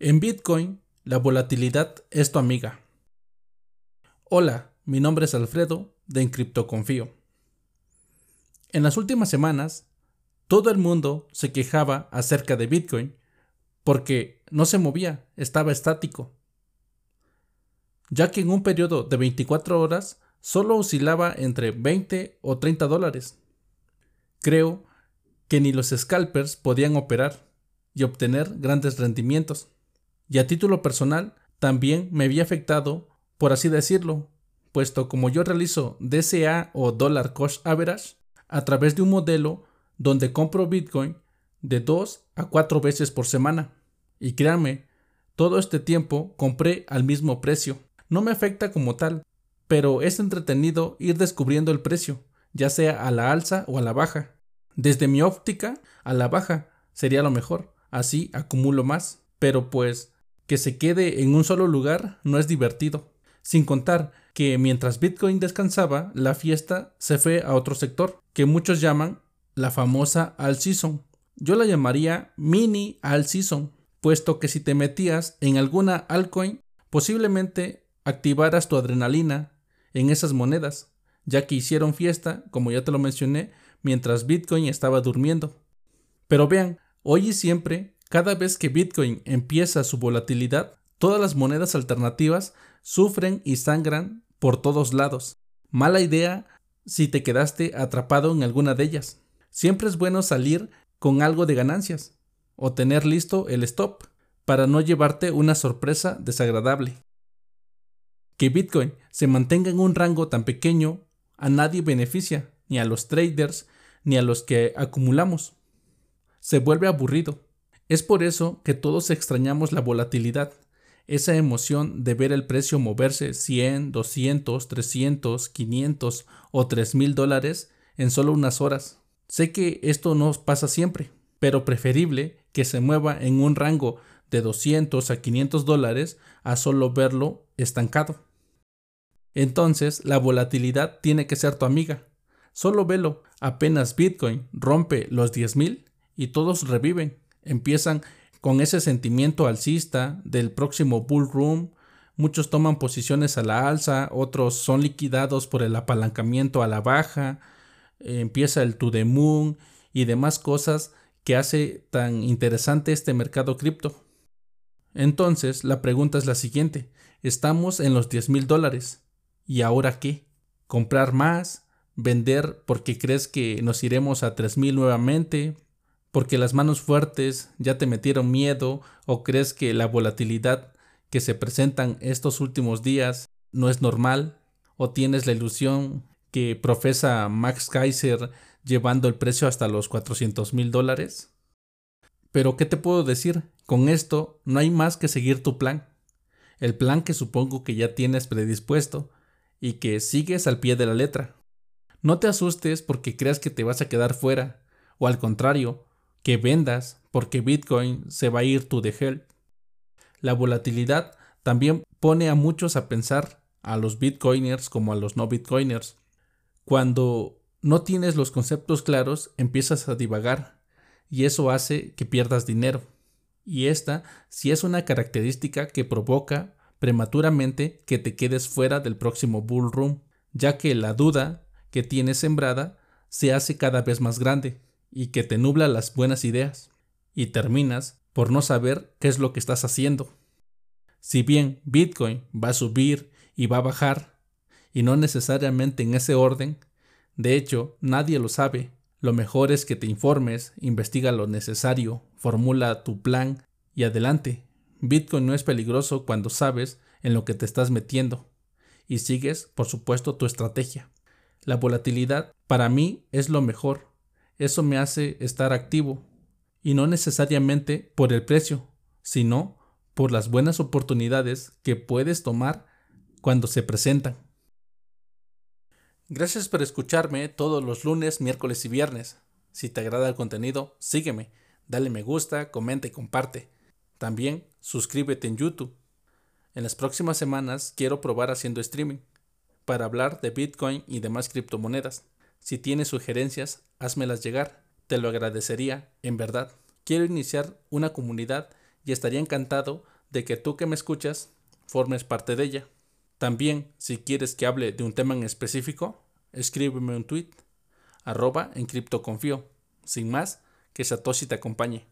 En Bitcoin, la volatilidad es tu amiga. Hola, mi nombre es Alfredo de Encriptoconfío. En las últimas semanas, todo el mundo se quejaba acerca de Bitcoin porque no se movía, estaba estático. Ya que en un periodo de 24 horas solo oscilaba entre 20 o 30 dólares. Creo que ni los scalpers podían operar y obtener grandes rendimientos y a título personal también me había afectado, por así decirlo, puesto como yo realizo DCA o Dollar Cost Average a través de un modelo donde compro Bitcoin de 2 a 4 veces por semana. Y créanme, todo este tiempo compré al mismo precio. No me afecta como tal, pero es entretenido ir descubriendo el precio, ya sea a la alza o a la baja. Desde mi óptica, a la baja sería lo mejor, así acumulo más. Pero pues que se quede en un solo lugar no es divertido. Sin contar que mientras Bitcoin descansaba, la fiesta se fue a otro sector, que muchos llaman la famosa All Season. Yo la llamaría mini All Season, puesto que si te metías en alguna altcoin, posiblemente activaras tu adrenalina en esas monedas, ya que hicieron fiesta, como ya te lo mencioné, mientras Bitcoin estaba durmiendo. Pero vean, hoy y siempre cada vez que Bitcoin empieza su volatilidad, todas las monedas alternativas sufren y sangran por todos lados. Mala idea si te quedaste atrapado en alguna de ellas. Siempre es bueno salir con algo de ganancias o tener listo el stop para no llevarte una sorpresa desagradable. Que Bitcoin se mantenga en un rango tan pequeño a nadie beneficia, ni a los traders, ni a los que acumulamos. Se vuelve aburrido. Es por eso que todos extrañamos la volatilidad, esa emoción de ver el precio moverse 100, 200, 300, 500 o 3000 dólares en solo unas horas. Sé que esto no pasa siempre, pero preferible que se mueva en un rango de 200 a 500 dólares a solo verlo estancado. Entonces, la volatilidad tiene que ser tu amiga. Solo velo, apenas Bitcoin rompe los 10.000 y todos reviven empiezan con ese sentimiento alcista del próximo bull room. Muchos toman posiciones a la alza, otros son liquidados por el apalancamiento a la baja, empieza el to the moon y demás cosas que hace tan interesante este mercado cripto. Entonces, la pregunta es la siguiente. Estamos en los 10 mil dólares. ¿Y ahora qué? ¿Comprar más? ¿Vender porque crees que nos iremos a 3 mil nuevamente? Porque las manos fuertes ya te metieron miedo o crees que la volatilidad que se presentan estos últimos días no es normal o tienes la ilusión que profesa Max Kaiser llevando el precio hasta los 400 mil dólares. Pero ¿qué te puedo decir? Con esto no hay más que seguir tu plan. El plan que supongo que ya tienes predispuesto y que sigues al pie de la letra. No te asustes porque creas que te vas a quedar fuera, o al contrario, que vendas porque Bitcoin se va a ir to the hell. La volatilidad también pone a muchos a pensar, a los bitcoiners como a los no bitcoiners. Cuando no tienes los conceptos claros, empiezas a divagar y eso hace que pierdas dinero. Y esta sí es una característica que provoca prematuramente que te quedes fuera del próximo bull run, ya que la duda que tienes sembrada se hace cada vez más grande y que te nubla las buenas ideas, y terminas por no saber qué es lo que estás haciendo. Si bien Bitcoin va a subir y va a bajar, y no necesariamente en ese orden, de hecho nadie lo sabe, lo mejor es que te informes, investiga lo necesario, formula tu plan y adelante. Bitcoin no es peligroso cuando sabes en lo que te estás metiendo y sigues, por supuesto, tu estrategia. La volatilidad para mí es lo mejor eso me hace estar activo y no necesariamente por el precio, sino por las buenas oportunidades que puedes tomar cuando se presentan. Gracias por escucharme todos los lunes, miércoles y viernes. Si te agrada el contenido, sígueme, dale me gusta, comenta y comparte. También suscríbete en YouTube. En las próximas semanas quiero probar haciendo streaming para hablar de Bitcoin y demás criptomonedas. Si tienes sugerencias, házmelas llegar. Te lo agradecería, en verdad. Quiero iniciar una comunidad y estaría encantado de que tú que me escuchas formes parte de ella. También, si quieres que hable de un tema en específico, escríbeme un tweet, arroba en criptoconfío. Sin más, que Satoshi te acompañe.